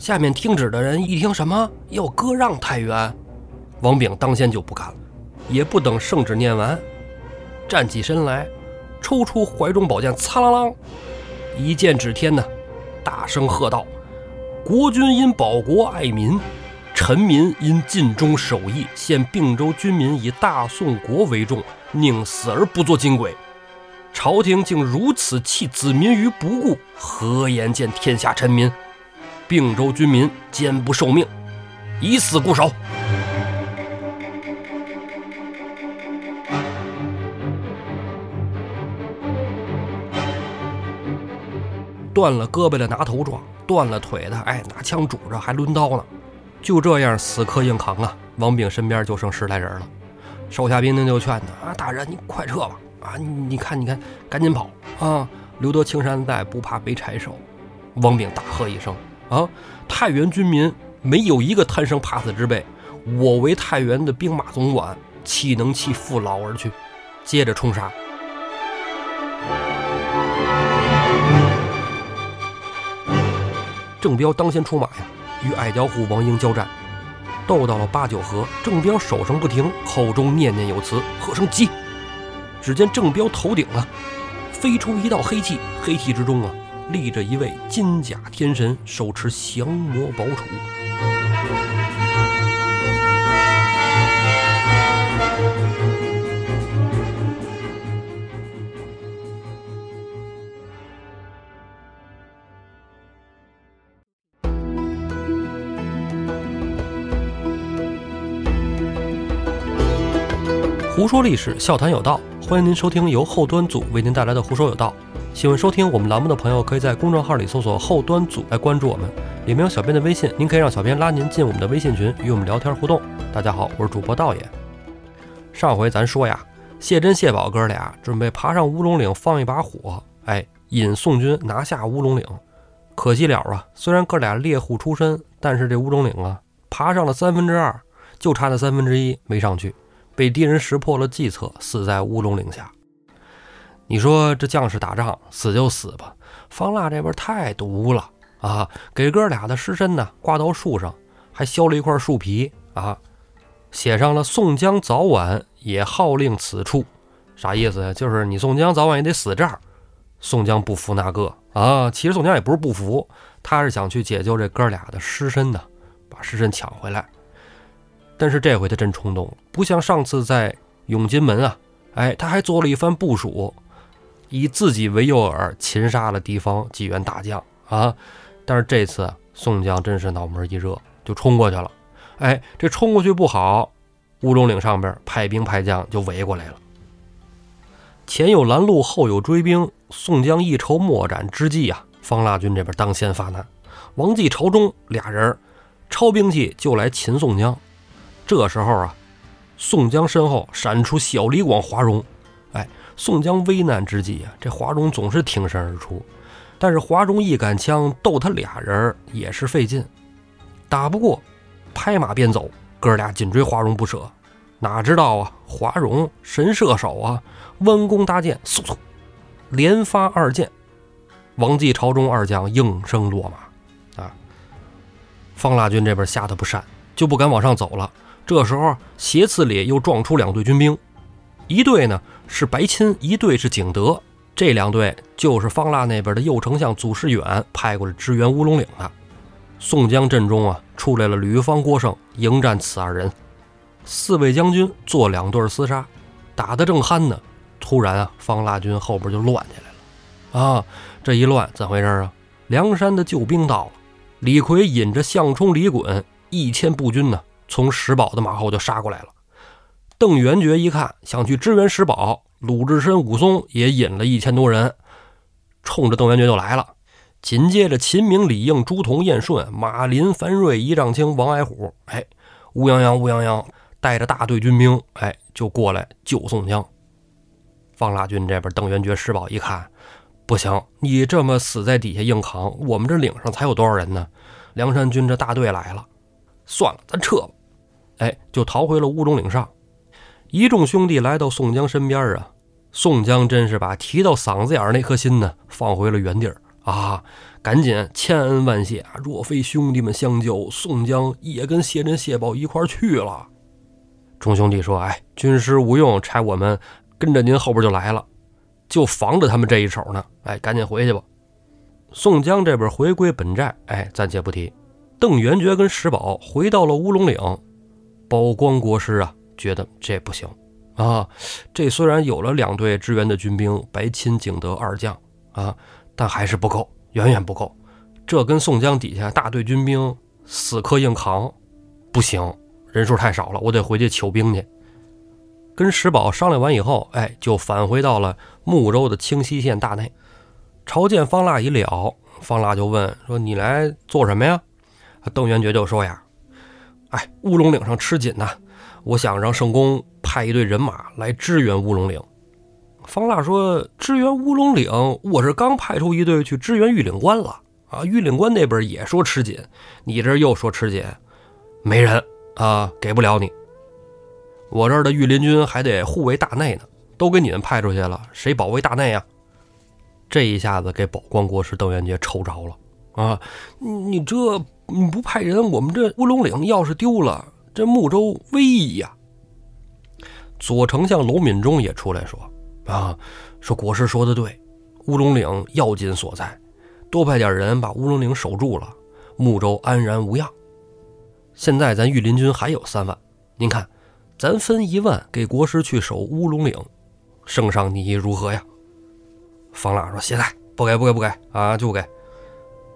下面听旨的人一听什么要割让太原，王炳当先就不干了，也不等圣旨念完，站起身来，抽出怀中宝剑，擦啷啷一剑指天呢，大声喝道：“国君因保国爱民。”臣民因尽忠守义，现并州军民以大宋国为重，宁死而不做金鬼。朝廷竟如此弃子民于不顾，何言见天下臣民？并州军民坚不受命，以死固守。断了胳膊的拿头撞，断了腿的哎拿枪拄着还抡刀呢。就这样死磕硬扛啊！王炳身边就剩十来人了，手下兵丁就劝他啊：“大人，你快撤吧！啊，你看，你看，赶紧跑啊！留得青山在，不怕没柴烧。”王炳大喝一声：“啊！太原军民没有一个贪生怕死之辈，我为太原的兵马总管，岂能弃父老而去？”接着冲杀。郑彪当先出马呀！与矮脚虎王英交战，斗到了八九合，郑彪手上不停，口中念念有词，喝声急。只见郑彪头顶啊，飞出一道黑气，黑气之中啊，立着一位金甲天神，手持降魔宝杵。胡说历史，笑谈有道，欢迎您收听由后端组为您带来的《胡说有道》。喜欢收听我们栏目的朋友，可以在公众号里搜索“后端组”来关注我们，里面有小编的微信，您可以让小编拉您进我们的微信群，与我们聊天互动。大家好，我是主播道爷。上回咱说呀，谢珍、谢宝哥俩准备爬上乌龙岭放一把火，哎，引宋军拿下乌龙岭。可惜了啊，虽然哥俩猎户出身，但是这乌龙岭啊，爬上了三分之二，就差那三分之一没上去。被敌人识破了计策，死在乌龙岭下。你说这将士打仗死就死吧，方腊这边太毒了啊！给哥俩的尸身呢挂到树上，还削了一块树皮啊，写上了“宋江早晚也号令此处”，啥意思？就是你宋江早晚也得死这儿。宋江不服那个啊，其实宋江也不是不服，他是想去解救这哥俩的尸身呢，把尸身抢回来。但是这回他真冲动了，不像上次在永金门啊，哎，他还做了一番部署，以自己为诱饵，擒杀了敌方几员大将啊。但是这次宋江真是脑门一热，就冲过去了。哎，这冲过去不好，乌龙岭上边派兵派将就围过来了。前有拦路，后有追兵，宋江一筹莫展之际啊，方腊军这边当先发难，王继、朝中俩人抄兵器就来擒宋江。这时候啊，宋江身后闪出小李广、华容。哎，宋江危难之际啊，这华容总是挺身而出。但是华容一杆枪斗他俩人也是费劲，打不过，拍马便走。哥俩紧追华容不舍。哪知道啊，华容神射手啊，弯弓搭箭，嗖嗖，连发二箭。王继、朝中二将应声落马。啊，方腊军这边吓得不善，就不敢往上走了。这时候，斜刺里又撞出两队军兵，一队呢是白钦，一队是景德。这两队就是方腊那边的右丞相祖师远派过来支援乌龙岭的。宋江阵中啊，出来了吕方、郭盛迎战此二人。四位将军做两对厮杀，打得正酣呢。突然啊，方腊军后边就乱起来了。啊，这一乱怎回事啊？梁山的救兵到了，李逵引着项冲、李衮一千步军呢。从石宝的马后就杀过来了。邓元觉一看，想去支援石宝。鲁智深、武松也引了一千多人，冲着邓元觉就来了。紧接着，秦明、李应、朱仝、燕顺、马林、樊瑞、一丈青、王矮虎，哎，乌泱泱、乌泱泱，带着大队军兵，哎，就过来救宋江。方腊军这边，邓元觉、石宝一看，不行，你这么死在底下硬扛，我们这岭上才有多少人呢？梁山军这大队来了，算了，咱撤吧。哎，就逃回了乌龙岭上。一众兄弟来到宋江身边啊，宋江真是把提到嗓子眼那颗心呢放回了原地儿，啊，赶紧千恩万谢啊！若非兄弟们相救，宋江也跟谢珍、谢宝一块去了。众兄弟说：“哎，军师无用，差我们跟着您后边就来了，就防着他们这一手呢。哎，赶紧回去吧。”宋江这边回归本寨，哎，暂且不提。邓元觉跟石宝回到了乌龙岭，宝光国师啊，觉得这不行啊。这虽然有了两队支援的军兵，白钦、景德二将啊，但还是不够，远远不够。这跟宋江底下大队军兵死磕硬扛，不行。人数太少了，我得回去求兵去。跟石宝商量完以后，哎，就返回到了睦州的清溪县大内。朝见方腊已了，方腊就问说：“你来做什么呀？”邓元觉就说：“呀，哎，乌龙岭上吃紧呐，我想让圣公派一队人马来支援乌龙岭。”方腊说：“支援乌龙岭，我是刚派出一队去支援玉岭关了啊，玉岭关那边也说吃紧，你这又说吃紧，没人。”啊，给不了你。我这儿的御林军还得护卫大内呢，都给你们派出去了，谁保卫大内啊？这一下子给宝光国师邓元杰愁着了啊！你这你不派人，我们这乌龙岭要是丢了，这穆州危矣呀！左丞相娄敏忠也出来说啊，说国师说的对，乌龙岭要紧所在，多派点人把乌龙岭守住了，穆州安然无恙。现在咱御林军还有三万，您看，咱分一万给国师去守乌龙岭，圣上你如何呀？方腊说：“现在不给，不给，不给啊，就给。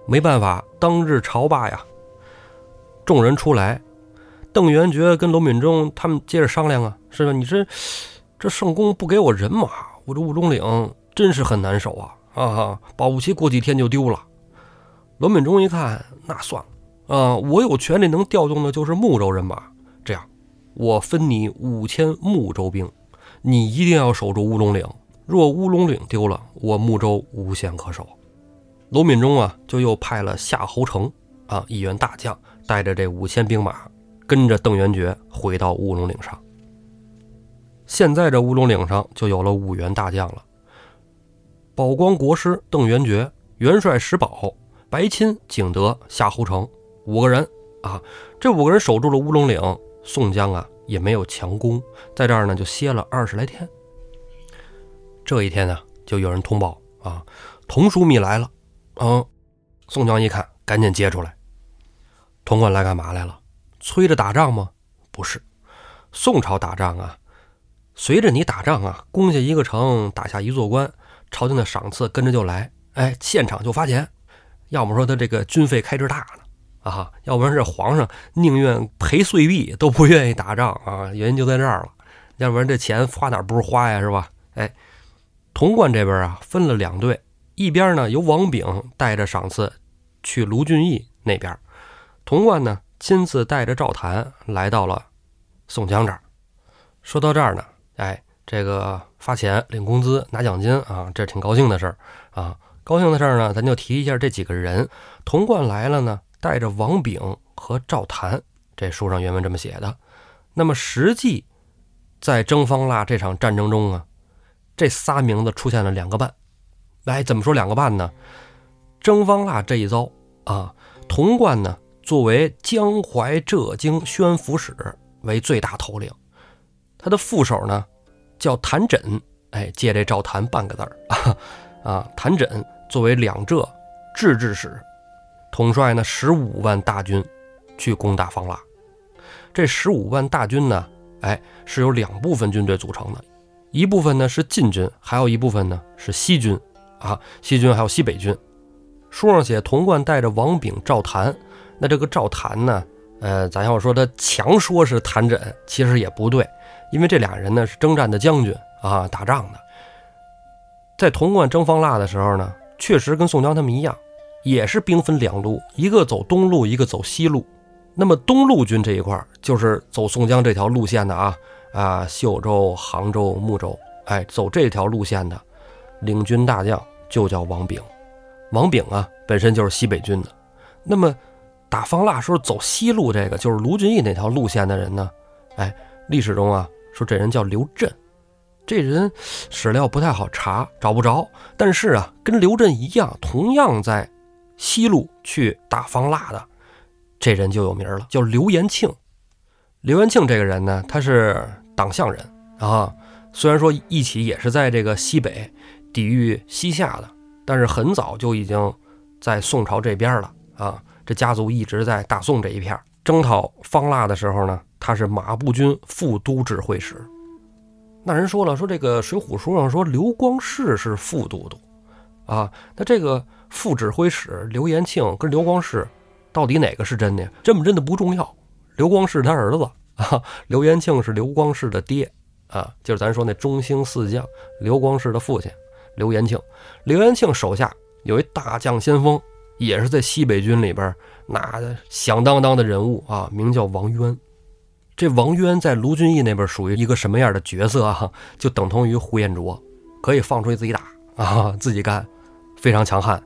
没办法，当日朝罢呀。”众人出来，邓元觉跟罗敏忠他们接着商量啊，是吧？你这这圣公不给我人马，我这乌龙岭真是很难守啊！啊哈，保不齐过几天就丢了。罗敏忠一看，那算了。啊，我有权利能调动的就是睦州人马。这样，我分你五千睦州兵，你一定要守住乌龙岭。若乌龙岭丢了，我睦州无险可守。罗敏忠啊，就又派了夏侯成啊，一员大将，带着这五千兵马，跟着邓元觉回到乌龙岭上。现在这乌龙岭上就有了五员大将了：宝光国师邓元觉、元帅石宝、白钦、景德、夏侯成。五个人啊，这五个人守住了乌龙岭，宋江啊也没有强攻，在这儿呢就歇了二十来天。这一天呢，就有人通报啊，童枢密来了。嗯，宋江一看，赶紧接出来。童贯来干嘛来了？催着打仗吗？不是，宋朝打仗啊，随着你打仗啊，攻下一个城，打下一座关，朝廷的赏赐跟着就来，哎，现场就发钱。要么说他这个军费开支大呢。啊，要不然是皇上宁愿赔碎币都不愿意打仗啊，原因就在这儿了。要不然这钱花哪不是花呀，是吧？哎，潼关这边啊分了两队，一边呢由王炳带着赏赐去卢俊义那边，潼关呢亲自带着赵谭来到了宋江这儿。说到这儿呢，哎，这个发钱领工资拿奖金啊，这挺高兴的事儿啊。高兴的事儿呢，咱就提一下这几个人，童贯来了呢。带着王炳和赵谭，这书上原文这么写的。那么实际在征方腊这场战争中啊，这仨名字出现了两个半。来，怎么说两个半呢？征方腊这一遭啊，童贯呢作为江淮浙京宣抚使为最大头领，他的副手呢叫谭枕，哎，借这赵谭半个字儿啊啊，谭枕作为两浙制置使。统帅呢十五万大军去攻打方腊，这十五万大军呢，哎，是由两部分军队组成的，一部分呢是晋军，还有一部分呢是西军，啊，西军还有西北军。书上写童贯带着王炳、赵谭，那这个赵谭呢，呃，咱要说他强说是谭枕，其实也不对，因为这俩人呢是征战的将军啊，打仗的，在潼关征方腊的时候呢，确实跟宋江他们一样。也是兵分两路，一个走东路，一个走西路。那么东路军这一块就是走宋江这条路线的啊啊，秀州、杭州、睦州，哎，走这条路线的领军大将就叫王炳。王炳啊，本身就是西北军的。那么打方腊时候走西路这个，就是卢俊义那条路线的人呢，哎，历史中啊说这人叫刘震，这人史料不太好查，找不着。但是啊，跟刘震一样，同样在西路去打方腊的，这人就有名了，叫刘延庆。刘延庆这个人呢，他是党项人啊，虽然说一起也是在这个西北抵御西夏的，但是很早就已经在宋朝这边了啊。这家族一直在大宋这一片征讨方腊的时候呢，他是马步军副都指挥使。那人说了，说这个《水浒书》上说刘光世是副都督，啊，那这个副指挥使刘延庆跟刘光世到底哪个是真的？真不真的不重要。刘光世他儿子啊，刘延庆是刘光世的爹啊，就是咱说那中兴四将刘光世的父亲刘延庆。刘延庆手下有一大将先锋，也是在西北军里边那响当当的人物啊，名叫王渊。这王渊在卢俊义那边属于一个什么样的角色啊？就等同于呼延灼，可以放出去自己打啊，自己干，非常强悍。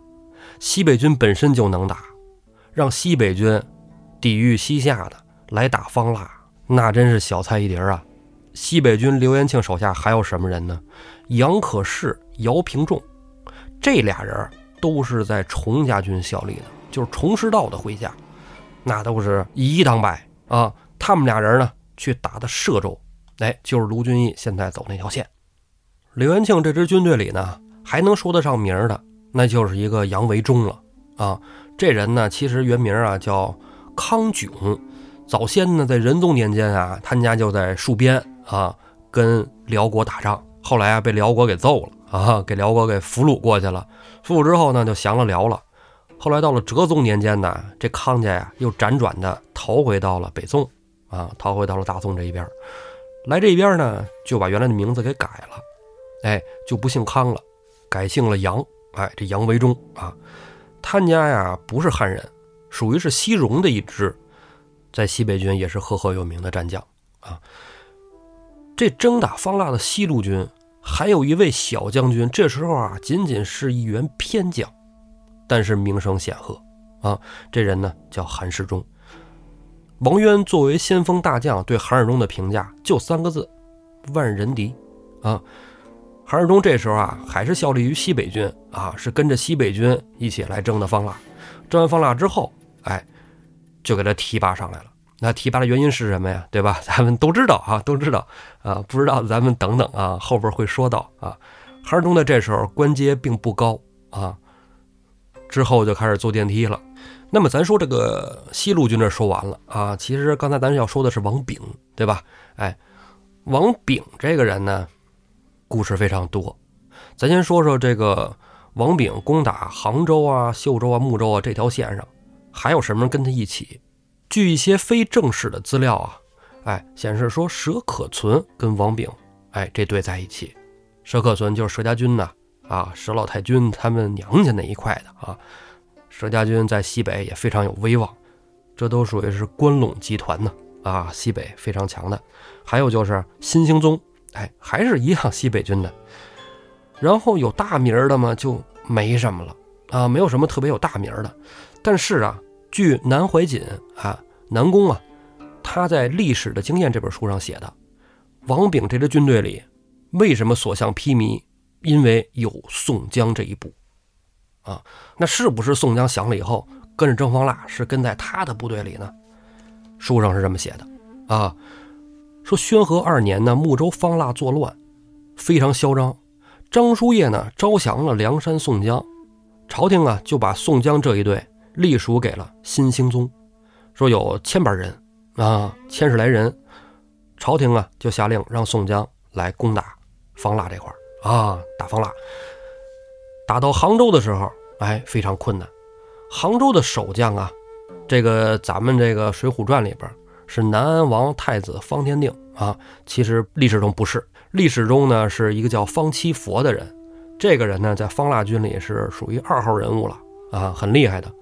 西北军本身就能打，让西北军抵御西夏的来打方腊，那真是小菜一碟啊。西北军刘延庆手下还有什么人呢？杨可士、姚平仲，这俩人都是在崇家军效力的，就是崇师道的麾下，那都是以一当百啊。他们俩人呢，去打的歙州，哎，就是卢俊义现在走那条线。刘元庆这支军队里呢，还能说得上名的，那就是一个杨维忠了啊。这人呢，其实原名啊叫康炯，早先呢在仁宗年间啊，他家就在戍边啊，跟辽国打仗，后来啊被辽国给揍了啊，给辽国给俘虏过去了。俘虏之后呢，就降了辽了。后来到了哲宗年间呢，这康家呀又辗转的逃回到了北宋。啊，逃回到了大宋这一边，来这边呢，就把原来的名字给改了，哎，就不姓康了，改姓了杨，哎，这杨维忠啊，他家呀不是汉人，属于是西戎的一支，在西北军也是赫赫有名的战将啊。这征打方腊的西路军还有一位小将军，这时候啊仅仅是一员偏将，但是名声显赫啊，这人呢叫韩世忠。王渊作为先锋大将，对韩世忠的评价就三个字：万人敌。啊，韩世忠这时候啊，还是效力于西北军啊，是跟着西北军一起来征的方腊。征完方腊之后，哎，就给他提拔上来了。那提拔的原因是什么呀？对吧？咱们都知道啊，都知道啊。不知道咱们等等啊，后边会说到啊。韩世忠在这时候官阶并不高啊，之后就开始坐电梯了。那么咱说这个西路军这说完了啊，其实刚才咱要说的是王炳，对吧？哎，王炳这个人呢，故事非常多。咱先说说这个王炳攻打杭州啊、秀州啊、睦州啊这条线上，还有什么人跟他一起？据一些非正式的资料啊，哎，显示说佘可存跟王炳，哎，这对在一起。佘可存就是佘家军呐，啊，佘老太君他们娘家那一块的啊。佘家军在西北也非常有威望，这都属于是关陇集团呢啊，西北非常强的。还有就是新兴宗，哎，还是一样西北军的。然后有大名的嘛，就没什么了啊，没有什么特别有大名的。但是啊，据南怀瑾啊，南宫啊，他在《历史的经验》这本书上写的，王炳这支军队里为什么所向披靡？因为有宋江这一步。啊，那是不是宋江降了以后跟着征方腊，是跟在他的部队里呢？书上是这么写的啊，说宣和二年呢，睦州方腊作乱，非常嚣张。张叔夜呢招降了梁山宋江，朝廷啊就把宋江这一队隶属给了新兴宗，说有千把人啊，千十来人，朝廷啊就下令让宋江来攻打方腊这块啊，打方腊。打到杭州的时候，哎，非常困难。杭州的守将啊，这个咱们这个《水浒传》里边是南安王太子方天定啊，其实历史中不是，历史中呢是一个叫方七佛的人。这个人呢，在方腊军里是属于二号人物了啊，很厉害的。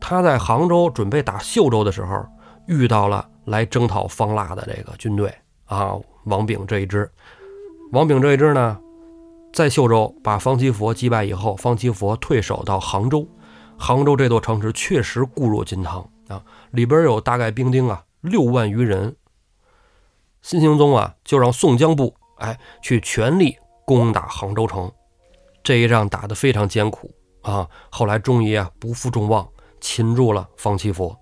他在杭州准备打秀州的时候，遇到了来征讨方腊的这个军队啊，王炳这一支。王炳这一支呢？在秀州把方七佛击败以后，方七佛退守到杭州。杭州这座城池确实固若金汤啊，里边有大概兵丁啊六万余人。新兴宗啊，就让宋江部哎，去全力攻打杭州城。这一仗打得非常艰苦啊！后来终于啊不负众望，擒住了方七佛。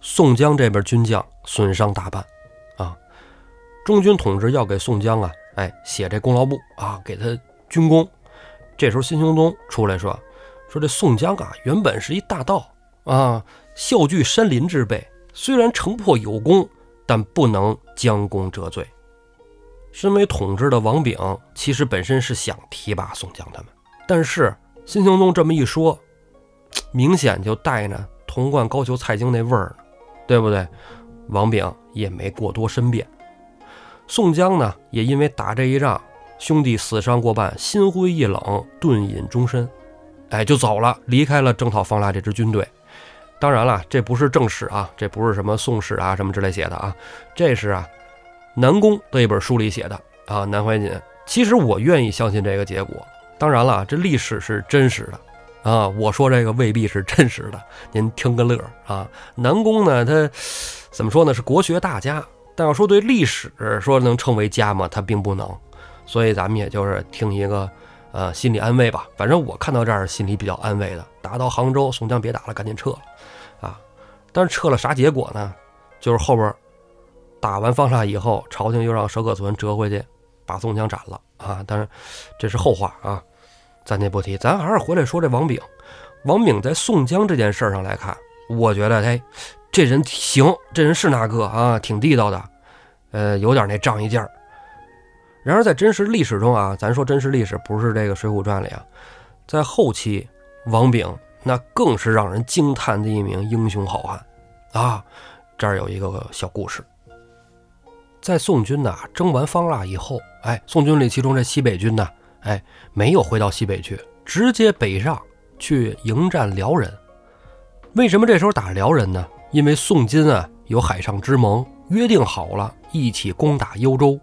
宋江这边军将损伤大半啊，中军统治要给宋江啊，哎写这功劳簿啊，给他军功。这时候辛雄东出来说：“说这宋江啊，原本是一大盗啊，笑聚山林之辈，虽然城破有功，但不能将功折罪。”身为统治的王炳，其实本身是想提拔宋江他们，但是辛兴宗这么一说，明显就带着童贯、高俅、蔡京那味儿，对不对？王炳也没过多申辩。宋江呢，也因为打这一仗，兄弟死伤过半，心灰意冷，遁隐终身，哎，就走了，离开了征讨方腊这支军队。当然了，这不是正史啊，这不是什么宋史啊什么之类写的啊，这是啊。南宫的一本书里写的啊，南怀瑾。其实我愿意相信这个结果。当然了，这历史是真实的啊。我说这个未必是真实的，您听个乐啊。南宫呢，他怎么说呢？是国学大家，但要说对历史说能称为家吗？他并不能。所以咱们也就是听一个呃心理安慰吧。反正我看到这儿心里比较安慰的。打到杭州，宋江别打了，赶紧撤了啊。但是撤了啥结果呢？就是后边。打完方腊以后，朝廷又让佘可存折回去，把宋江斩了啊！当然，这是后话啊，暂且不提。咱还是回来说这王炳。王炳在宋江这件事上来看，我觉得，哎，这人行，这人是那个啊，挺地道的，呃，有点那仗义劲儿。然而，在真实历史中啊，咱说真实历史，不是这个《水浒传》里啊，在后期，王炳那更是让人惊叹的一名英雄好汉啊！这儿有一个小故事。在宋军呐征完方腊以后，哎，宋军里其中这西北军呢，哎，没有回到西北去，直接北上去迎战辽人。为什么这时候打辽人呢？因为宋金啊有海上之盟，约定好了一起攻打幽州。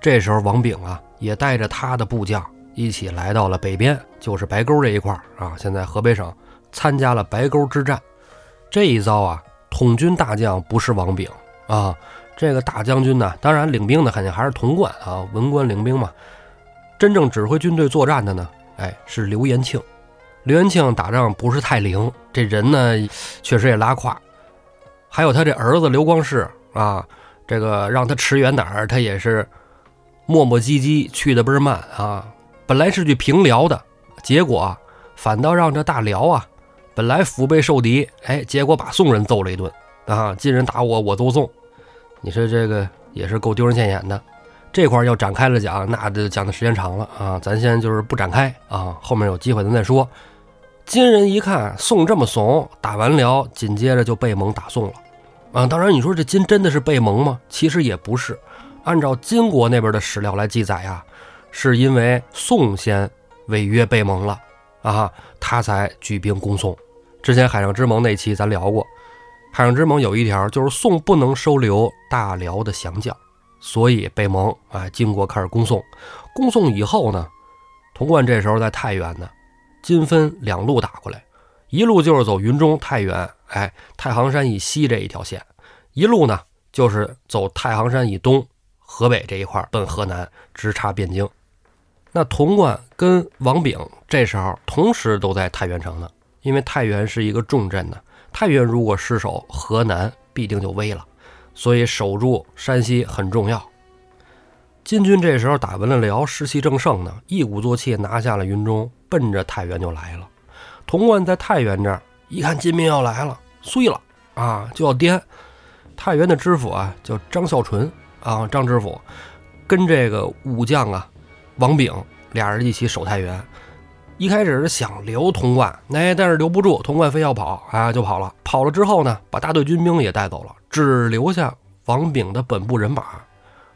这时候王炳啊也带着他的部将一起来到了北边，就是白沟这一块啊，现在河北省参加了白沟之战。这一遭啊，统军大将不是王炳啊。这个大将军呢，当然领兵的肯定还是童贯啊，文官领兵嘛。真正指挥军队作战的呢，哎，是刘延庆。刘延庆打仗不是太灵，这人呢确实也拉胯。还有他这儿子刘光世啊，这个让他驰援哪儿，他也是磨磨唧唧，去的倍儿慢啊。本来是去平辽的，结果反倒让这大辽啊，本来腹背受敌，哎，结果把宋人揍了一顿啊，晋人打我，我都宋。你说这个也是够丢人现眼的，这块要展开了讲，那就讲的时间长了啊。咱先就是不展开啊，后面有机会咱再说。金人一看宋这么怂，打完辽，紧接着就被蒙打宋了啊。当然，你说这金真的是被蒙吗？其实也不是。按照金国那边的史料来记载呀，是因为宋先违约被蒙了啊，他才举兵攻宋。之前海上之盟那期咱聊过。海上之盟有一条，就是宋不能收留大辽的降将，所以北蒙。哎，金国开始攻宋，攻宋以后呢，童贯这时候在太原呢，金分两路打过来，一路就是走云中太原，哎，太行山以西这一条线，一路呢就是走太行山以东，河北这一块奔河南，直插汴京。那童贯跟王炳这时候同时都在太原城呢，因为太原是一个重镇呢。太原如果失守，河南必定就危了，所以守住山西很重要。金军这时候打完了辽，士气正盛呢，一鼓作气拿下了云中，奔着太原就来了。童贯在太原这儿一看金兵要来了，碎了啊，就要颠。太原的知府啊叫张孝纯啊，张知府跟这个武将啊王炳俩人一起守太原。一开始是想留童贯，哎，但是留不住，童贯非要跑，啊，就跑了。跑了之后呢，把大队军兵也带走了，只留下王炳的本部人马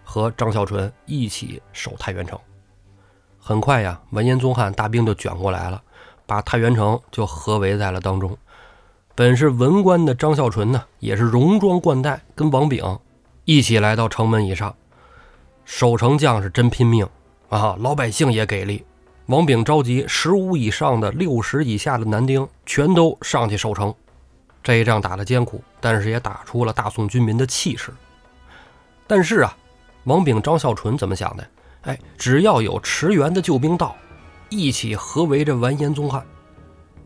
和张孝纯一起守太原城。很快呀，完颜宗翰大兵就卷过来了，把太原城就合围在了当中。本是文官的张孝纯呢，也是戎装冠带，跟王炳一起来到城门以上。守城将是真拼命啊，老百姓也给力。王炳召集十五以上的、六十以下的男丁，全都上去守城。这一仗打得艰苦，但是也打出了大宋军民的气势。但是啊，王炳、张孝纯怎么想的？哎，只要有驰援的救兵到，一起合围着完颜宗翰，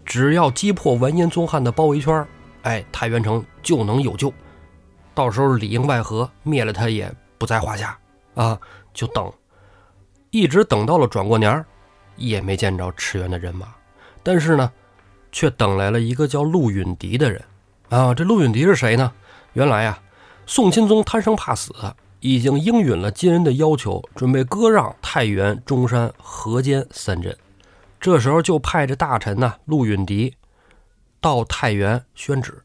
只要击破完颜宗翰的包围圈，哎，太原城就能有救。到时候里应外合，灭了他也不在话下啊！就等，一直等到了转过年也没见着驰援的人马。但是呢，却等来了一个叫陆允迪的人啊！这陆允迪是谁呢？原来啊，宋钦宗贪生怕死。已经应允了金人的要求，准备割让太原、中山、河间三镇。这时候就派着大臣呢陆允迪到太原宣旨，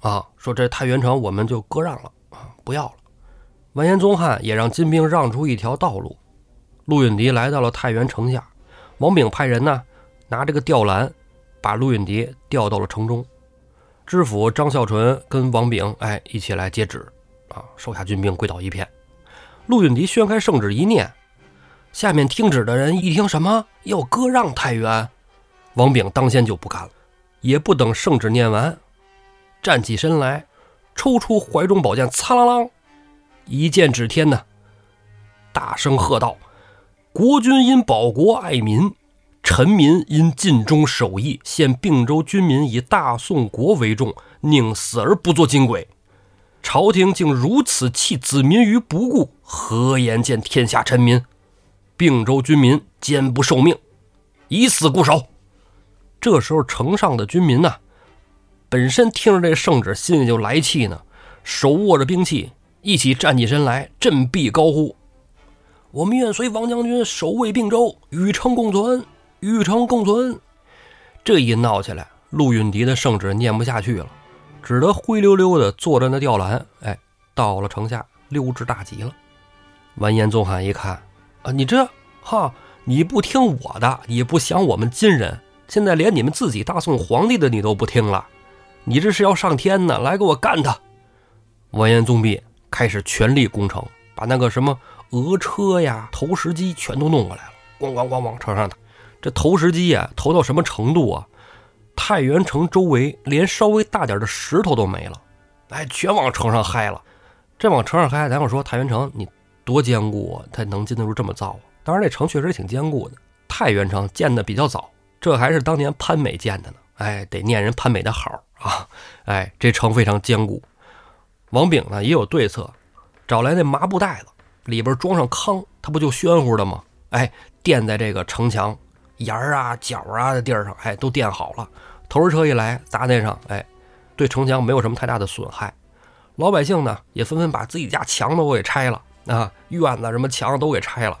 啊，说这太原城我们就割让了啊，不要了。完颜宗翰也让金兵让出一条道路。陆允迪来到了太原城下，王炳派人呢拿这个吊篮，把陆允迪调到了城中。知府张孝纯跟王炳哎一起来接旨。啊！手下军兵跪倒一片。陆允迪宣开圣旨一念，下面听旨的人一听什么要割让太原，王炳当先就不干了，也不等圣旨念完，站起身来，抽出怀中宝剑，擦啷啷一剑指天呢，大声喝道：“国君因保国爱民，臣民因尽忠守义，现并州军民以大宋国为重，宁死而不做金鬼。”朝廷竟如此弃子民于不顾，何言见天下臣民？并州军民坚不受命，以死固守。这时候，城上的军民呐，本身听着这圣旨，心里就来气呢，手握着兵器，一起站起身来，振臂高呼：“我们愿随王将军守卫并州，与城共存，与城共存。”这一闹起来，陆允迪的圣旨念不下去了。只得灰溜溜的坐着那吊篮，哎，到了城下，溜之大吉了。完颜宗翰一看，啊，你这哈，你不听我的，你不想我们金人，现在连你们自己大宋皇帝的你都不听了，你这是要上天呢？来，给我干他！完颜宗弼开始全力攻城，把那个什么俄车呀、投石机全都弄过来了，咣咣咣往城上打。这投石机呀，投到什么程度啊？太原城周围连稍微大点的石头都没了，哎，全往城上嗨了。这往城上嗨，咱要说太原城你多坚固啊，它能经得住这么造啊？当然，这城确实挺坚固的。太原城建的比较早，这还是当年潘美建的呢。哎，得念人潘美的好啊。哎，这城非常坚固。王炳呢也有对策，找来那麻布袋子，里边装上糠，它不就暄乎的吗？哎，垫在这个城墙。沿儿啊、角啊的地儿上，哎，都垫好了。投石车一来砸那上，哎，对城墙没有什么太大的损害。老百姓呢，也纷纷把自己家墙都给拆了啊，院子什么墙都给拆了，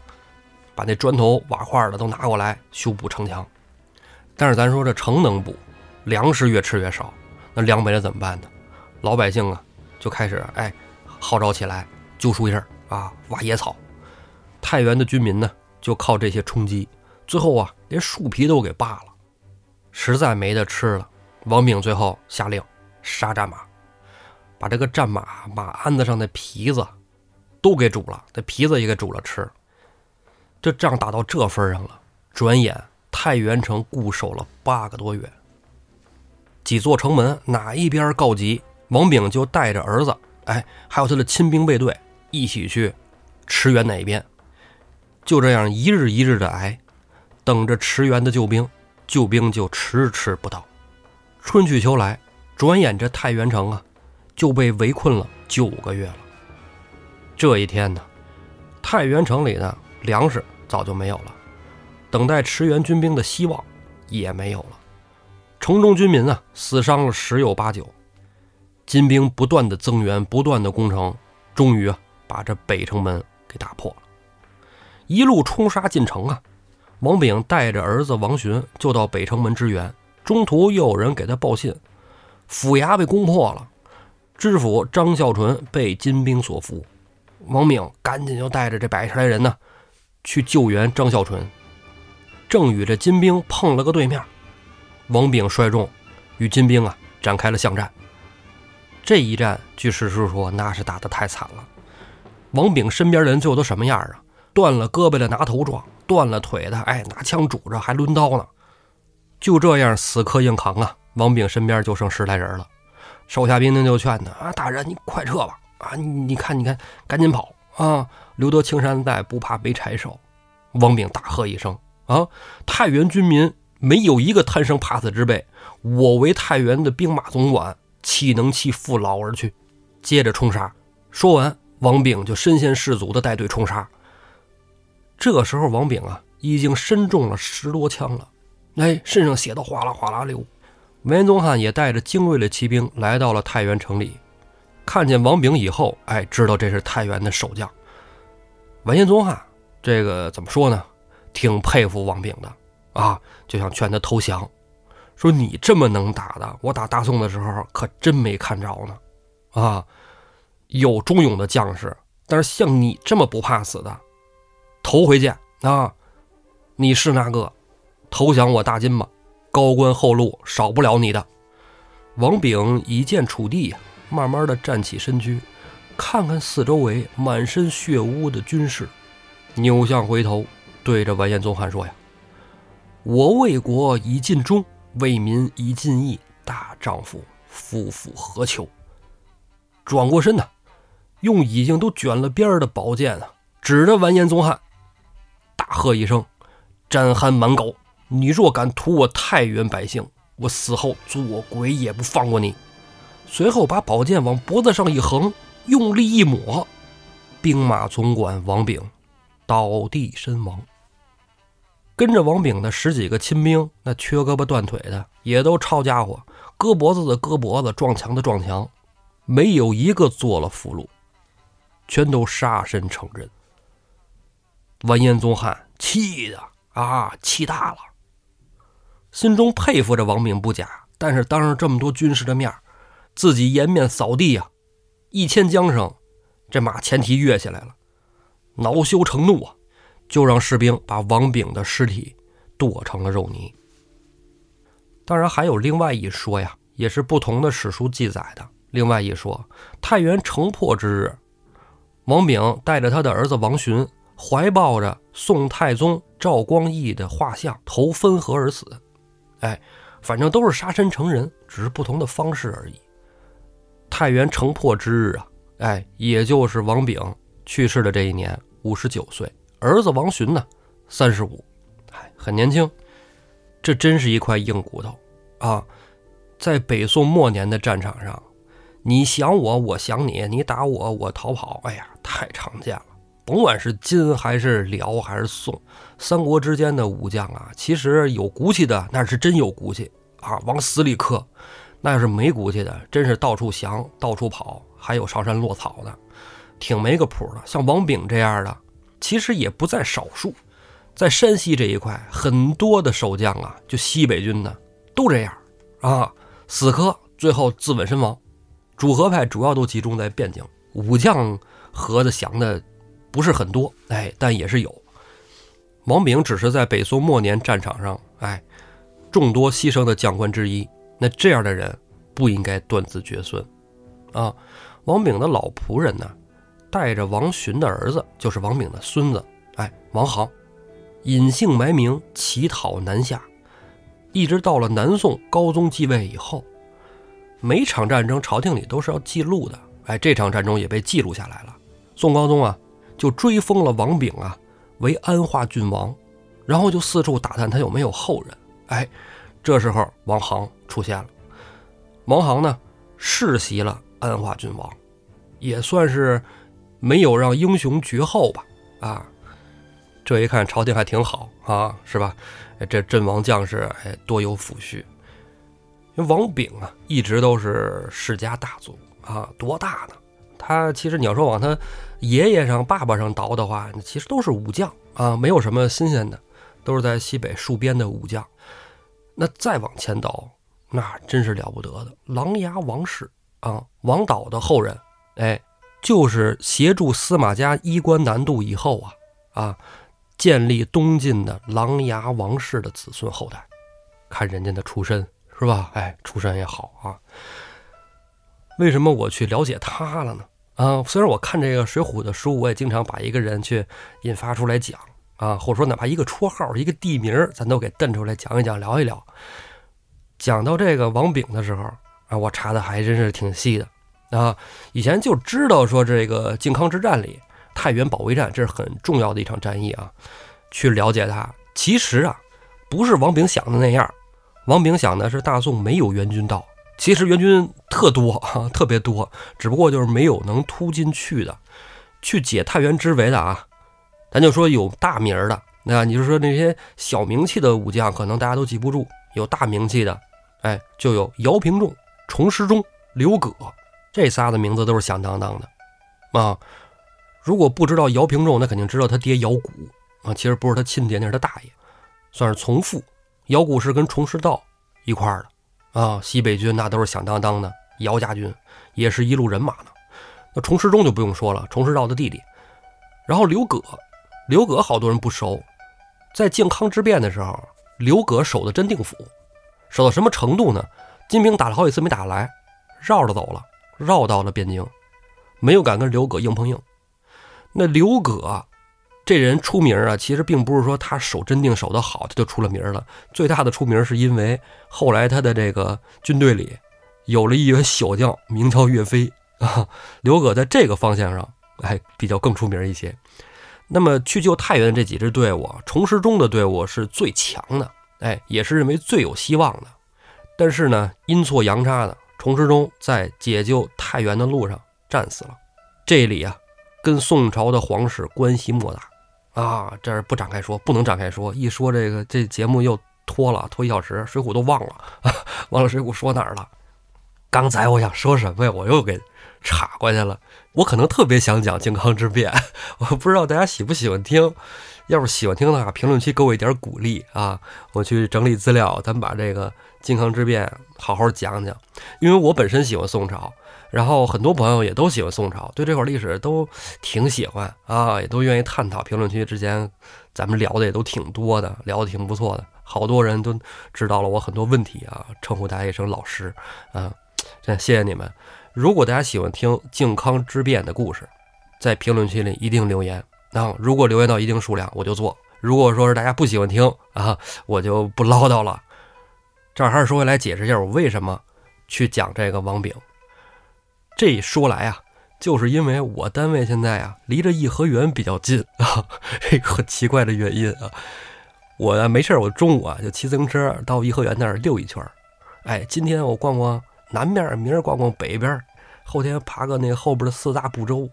把那砖头瓦块的都拿过来修补城墙。但是咱说这城能补，粮食越吃越少，那粮没了怎么办呢？老百姓啊，就开始哎号召起来揪树叶啊、挖野草。太原的居民呢，就靠这些充饥。最后啊，连树皮都给扒了，实在没得吃了。王炳最后下令杀战马，把这个战马马鞍子上的皮子都给煮了，这皮子也给煮了吃。这仗打到这份上了，转眼太原城固守了八个多月。几座城门哪一边告急，王炳就带着儿子，哎，还有他的亲兵卫队一起去驰援哪边。就这样一日一日的挨。等着驰援的救兵，救兵就迟迟不到。春去秋来，转眼这太原城啊，就被围困了九个月了。这一天呢，太原城里的粮食早就没有了，等待驰援军兵的希望也没有了。城中军民啊，死伤了十有八九。金兵不断的增援，不断的攻城，终于啊，把这北城门给打破了，一路冲杀进城啊。王炳带着儿子王寻就到北城门支援，中途又有人给他报信，府衙被攻破了，知府张孝纯被金兵所俘，王炳赶紧就带着这百十来人呢，去救援张孝纯。正与这金兵碰了个对面，王炳率众与金兵啊展开了巷战。这一战，据史书说，那是打得太惨了。王炳身边人最后都什么样啊？断了胳膊的拿头撞。断了腿的，哎，拿枪拄着，还抡刀呢，就这样死磕硬扛啊！王炳身边就剩十来人了，手下兵丁就劝他啊：“大人，你快撤吧！啊，你你看，你看，赶紧跑啊！留得青山在，不怕没柴烧。王炳大喝一声：“啊！太原军民没有一个贪生怕死之辈，我为太原的兵马总管，岂能弃父老而去？”接着冲杀。说完，王炳就身先士卒的带队冲杀。这个时候，王炳啊，已经身中了十多枪了，哎，身上血都哗啦哗啦流。完颜宗翰也带着精锐的骑兵来到了太原城里，看见王炳以后，哎，知道这是太原的守将。完颜宗翰这个怎么说呢？挺佩服王炳的啊，就想劝他投降，说你这么能打的，我打大宋的时候可真没看着呢。啊，有忠勇的将士，但是像你这么不怕死的，头回见啊，你是那个？投降我大金吧。高官厚禄少不了你的。王炳以剑触地呀，慢慢的站起身躯，看看四周围满身血污的军士，扭向回头，对着完颜宗翰说：“呀，我为国以尽忠，为民以尽义，大丈夫夫复何求？”转过身呢，用已经都卷了边的宝剑啊，指着完颜宗翰，大喝一声：“沾汗满狗！”你若敢屠我太原百姓，我死后做鬼也不放过你！随后把宝剑往脖子上一横，用力一抹，兵马总管王炳倒地身亡。跟着王炳的十几个亲兵，那缺胳膊断腿的也都抄家伙，割脖子的割脖子，撞墙的撞墙，没有一个做了俘虏，全都杀身成仁。完颜宗翰气的啊，气大了。心中佩服着王炳不假，但是当着这么多军士的面自己颜面扫地啊！一牵缰绳，这马前蹄跃起来了，恼羞成怒啊，就让士兵把王炳的尸体剁成了肉泥。当然还有另外一说呀，也是不同的史书记载的。另外一说，太原城破之日，王炳带着他的儿子王寻，怀抱着宋太宗赵光义的画像，投汾河而死。哎，反正都是杀身成仁，只是不同的方式而已。太原城破之日啊，哎，也就是王炳去世的这一年，五十九岁，儿子王寻呢，三十五，哎，很年轻。这真是一块硬骨头啊！在北宋末年的战场上，你想我，我想你，你打我，我逃跑，哎呀，太常见了。甭管是金还是辽还是宋，三国之间的武将啊，其实有骨气的那是真有骨气啊，往死里磕；那要是没骨气的，真是到处降、到处跑，还有上山落草的，挺没个谱的。像王炳这样的，其实也不在少数。在山西这一块，很多的守将啊，就西北军的都这样啊，死磕，最后自刎身亡。主和派主要都集中在汴京，武将和的降的。不是很多，哎，但也是有。王炳只是在北宋末年战场上，哎，众多牺牲的将官之一。那这样的人不应该断子绝孙，啊！王炳的老仆人呢，带着王洵的儿子，就是王炳的孙子，哎，王航，隐姓埋名乞讨南下，一直到了南宋高宗继位以后，每场战争朝廷里都是要记录的，哎，这场战争也被记录下来了。宋高宗啊。就追封了王炳啊为安化郡王，然后就四处打探他有没有后人。哎，这时候王航出现了。王航呢世袭了安化郡王，也算是没有让英雄绝后吧。啊，这一看朝廷还挺好啊，是吧？这阵亡将士哎多有抚恤。王炳啊一直都是世家大族啊，多大呢？他其实你要说往他爷爷上、爸爸上倒的话，其实都是武将啊，没有什么新鲜的，都是在西北戍边的武将。那再往前倒，那真是了不得的琅琊王氏啊，王导的后人，哎，就是协助司马家衣冠南渡以后啊啊，建立东晋的琅琊王氏的子孙后代。看人家的出身是吧？哎，出身也好啊。为什么我去了解他了呢？啊，虽然我看这个《水浒》的书，我也经常把一个人去引发出来讲啊，或者说哪怕一个绰号、一个地名，咱都给瞪出来讲一讲、聊一聊。讲到这个王炳的时候啊，我查的还真是挺细的啊。以前就知道说这个靖康之战里太原保卫战，这是很重要的一场战役啊，去了解它。其实啊，不是王炳想的那样，王炳想的是大宋没有援军到，其实援军特多啊，特别多，只不过就是没有能突进去的，去解太原之围的啊。咱就说有大名的，那你就说那些小名气的武将，可能大家都记不住，有大名气的，哎，就有姚平仲、崇师忠、刘葛，这仨的名字都是响当当的。啊，如果不知道姚平仲，那肯定知道他爹姚古啊。其实不是他亲爹，那是他大爷，算是从父。姚古是跟崇师道一块儿的啊。西北军那都是响当当的，姚家军也是一路人马呢。那崇师忠就不用说了，崇师道的弟弟。然后刘葛，刘葛好多人不熟，在靖康之变的时候，刘葛守的真定府，守到什么程度呢？金兵打了好几次没打来，绕着走了，绕到了汴京。没有敢跟刘葛硬碰硬。那刘葛这人出名啊，其实并不是说他守真定守得好，他就出了名了。最大的出名是因为后来他的这个军队里有了一员小将，名叫岳飞啊。刘葛在这个方向上，哎，比较更出名一些。那么去救太原的这几支队伍，崇师中的队伍是最强的，哎，也是认为最有希望的。但是呢，阴错阳差的，崇师中在解救太原的路上。战死了，这里啊，跟宋朝的皇室关系莫大啊。这儿不展开说，不能展开说，一说这个这节目又拖了，拖一小时，水浒都忘了，忘了水浒说哪儿了。刚才我想说什么呀，我又给岔过去了。我可能特别想讲靖康之变，我不知道大家喜不喜欢听。要是喜欢听的话，评论区给我一点鼓励啊，我去整理资料，咱们把这个靖康之变好好讲讲。因为我本身喜欢宋朝。然后很多朋友也都喜欢宋朝，对这块历史都挺喜欢啊，也都愿意探讨。评论区之前咱们聊的也都挺多的，聊的挺不错的，好多人都知道了我很多问题啊，称呼大家一声老师啊，真谢谢你们。如果大家喜欢听靖康之变的故事，在评论区里一定留言啊。如果留言到一定数量，我就做；如果说是大家不喜欢听啊，我就不唠叨了。这儿还是说回来解释一下，我为什么去讲这个王炳。这说来啊，就是因为我单位现在啊离着颐和园比较近啊，这个很奇怪的原因啊。我没事儿我中午啊就骑自行车到颐和园那儿溜一圈儿哎，今天我逛逛南面，明儿逛逛北边，后天爬个那后边的四大部洲。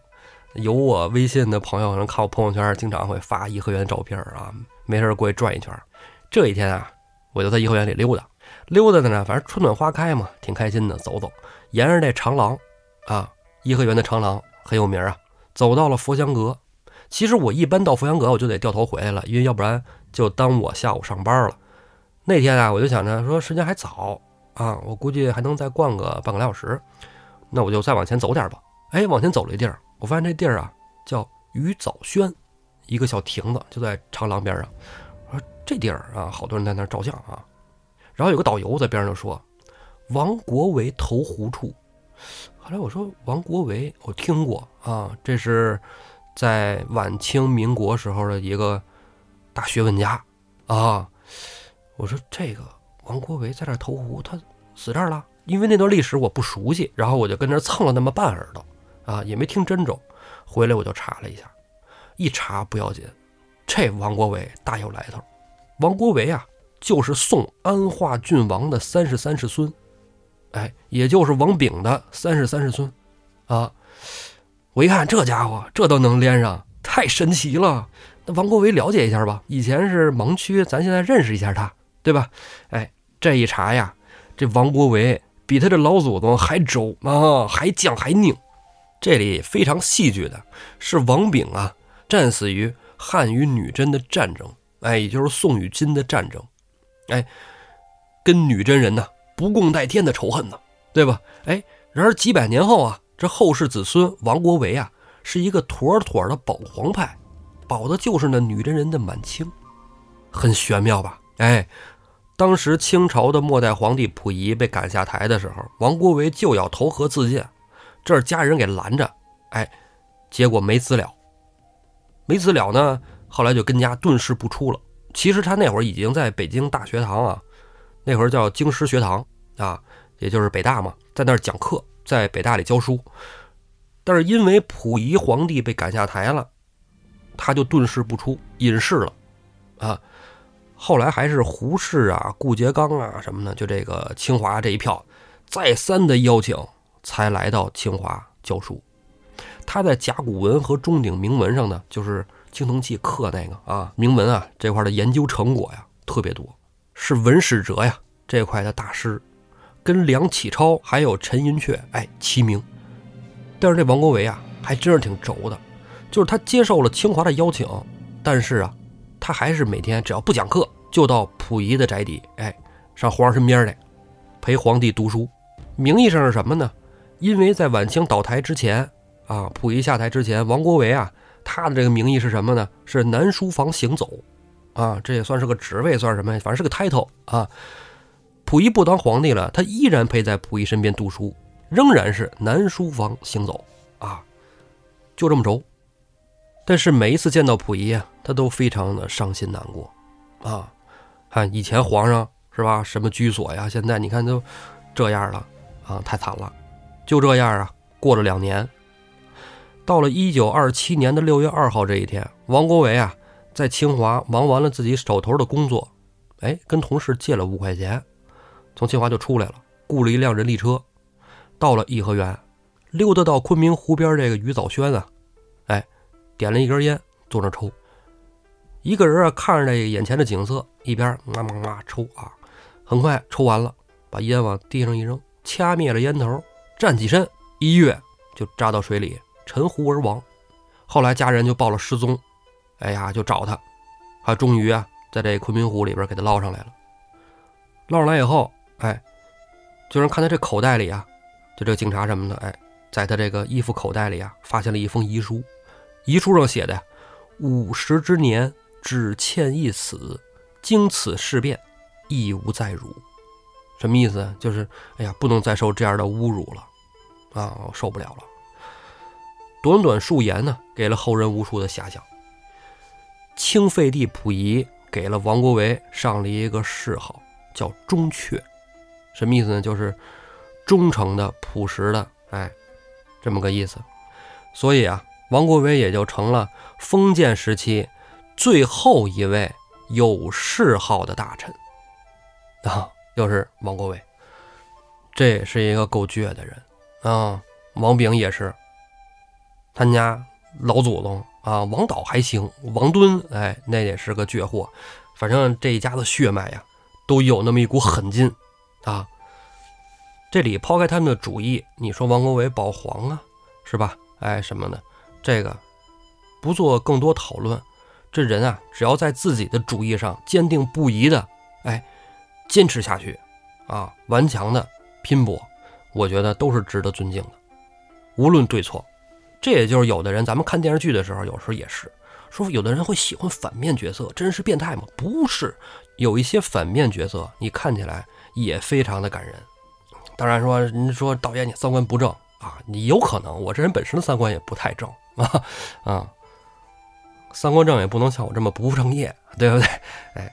有我微信的朋友能看我朋友圈，经常会发颐和园照片啊。没事儿过去转一圈儿。这一天啊，我就在颐和园里溜达，溜达的呢，反正春暖花开嘛，挺开心的，走走，沿着这长廊。啊，颐和园的长廊很有名啊。走到了佛香阁，其实我一般到佛香阁我就得掉头回来了，因为要不然就耽误我下午上班了。那天啊，我就想着说时间还早啊，我估计还能再逛个半个来小时，那我就再往前走点吧。哎，往前走了一地儿，我发现这地儿啊叫鱼藻轩，一个小亭子就在长廊边上。我说这地儿啊，好多人在那照相啊。然后有个导游在边上就说：“王国维投湖处。”后来我说王国维，我听过啊，这是在晚清民国时候的一个大学问家啊。我说这个王国维在这投湖，他死这儿了？因为那段历史我不熟悉，然后我就跟这蹭了那么半耳朵啊，也没听真着。回来我就查了一下，一查不要紧，这王国维大有来头。王国维啊，就是宋安化郡王的三十三世孙。哎，也就是王炳的三世三世孙，啊！我一看这家伙，这都能连上，太神奇了。那王国维了解一下吧，以前是盲区，咱现在认识一下他，对吧？哎，这一查呀，这王国维比他这老祖宗还周啊，还犟还拧。这里非常戏剧的是，王炳啊，战死于汉与女真的战争，哎，也就是宋与金的战争，哎，跟女真人呢。不共戴天的仇恨呢，对吧？哎，然而几百年后啊，这后世子孙王国维啊，是一个妥妥的保皇派，保的就是那女真人的满清，很玄妙吧？哎，当时清朝的末代皇帝溥仪被赶下台的时候，王国维就要投河自尽，这是家人给拦着，哎，结果没资了，没资了呢，后来就跟家遁世不出了。其实他那会儿已经在北京大学堂啊，那会儿叫京师学堂。啊，也就是北大嘛，在那儿讲课，在北大里教书。但是因为溥仪皇帝被赶下台了，他就遁世不出，隐世了，啊。后来还是胡适啊、顾颉刚啊什么的，就这个清华这一票，再三的邀请，才来到清华教书。他在甲骨文和钟鼎铭文上呢，就是青铜器刻那个啊铭文啊这块的研究成果呀特别多，是文史哲呀这块的大师，跟梁启超还有陈寅恪哎齐名。但是这王国维啊还真是挺轴的，就是他接受了清华的邀请，但是啊。他还是每天只要不讲课，就到溥仪的宅邸，哎，上皇上身边来陪皇帝读书。名义上是什么呢？因为在晚清倒台之前啊，溥仪下台之前，王国维啊，他的这个名义是什么呢？是南书房行走啊，这也算是个职位，算什么呀？反正是个 title 啊。溥仪不当皇帝了，他依然陪在溥仪身边读书，仍然是南书房行走啊，就这么轴。但是每一次见到溥仪啊，他都非常的伤心难过，啊，看以前皇上是吧，什么居所呀，现在你看都这样了，啊，太惨了。就这样啊，过了两年，到了一九二七年的六月二号这一天，王国维啊，在清华忙完了自己手头的工作，哎，跟同事借了五块钱，从清华就出来了，雇了一辆人力车，到了颐和园，溜达到昆明湖边这个鱼藻轩啊。哎点了一根烟，坐那抽。一个人啊，看着这眼前的景色，一边嘛嘛嘛抽啊。很快抽完了，把烟往地上一扔，掐灭了烟头，站起身，一跃就扎到水里，沉湖而亡。后来家人就报了失踪，哎呀，就找他，他终于啊，在这昆明湖里边给他捞上来了。捞上来以后，哎，就人看他这口袋里啊，就这个警察什么的，哎，在他这个衣服口袋里啊，发现了一封遗书。遗书上写的：“五十之年，只欠一死，经此事变，亦无再辱。”什么意思？就是，哎呀，不能再受这样的侮辱了，啊，我受不了了。短短数言呢，给了后人无数的遐想。清废帝溥仪给了王国维上了一个谥号，叫忠确。什么意思呢？就是忠诚的、朴实的，哎，这么个意思。所以啊。王国维也就成了封建时期最后一位有谥号的大臣啊，又是王国维。这也是一个够倔的人啊。王炳也是，他家老祖宗啊，王导还行，王敦哎，那也是个倔货。反正这一家子血脉呀，都有那么一股狠劲啊。这里抛开他们的主意，你说王国维保皇啊，是吧？哎，什么的。这个不做更多讨论，这人啊，只要在自己的主义上坚定不移的，哎，坚持下去，啊，顽强的拼搏，我觉得都是值得尊敬的，无论对错。这也就是有的人，咱们看电视剧的时候，有时候也是说，有的人会喜欢反面角色，真是变态吗？不是，有一些反面角色，你看起来也非常的感人。当然说，您说导演你三观不正啊，你有可能，我这人本身的三观也不太正。啊啊！三观正也不能像我这么不务正业，对不对？哎，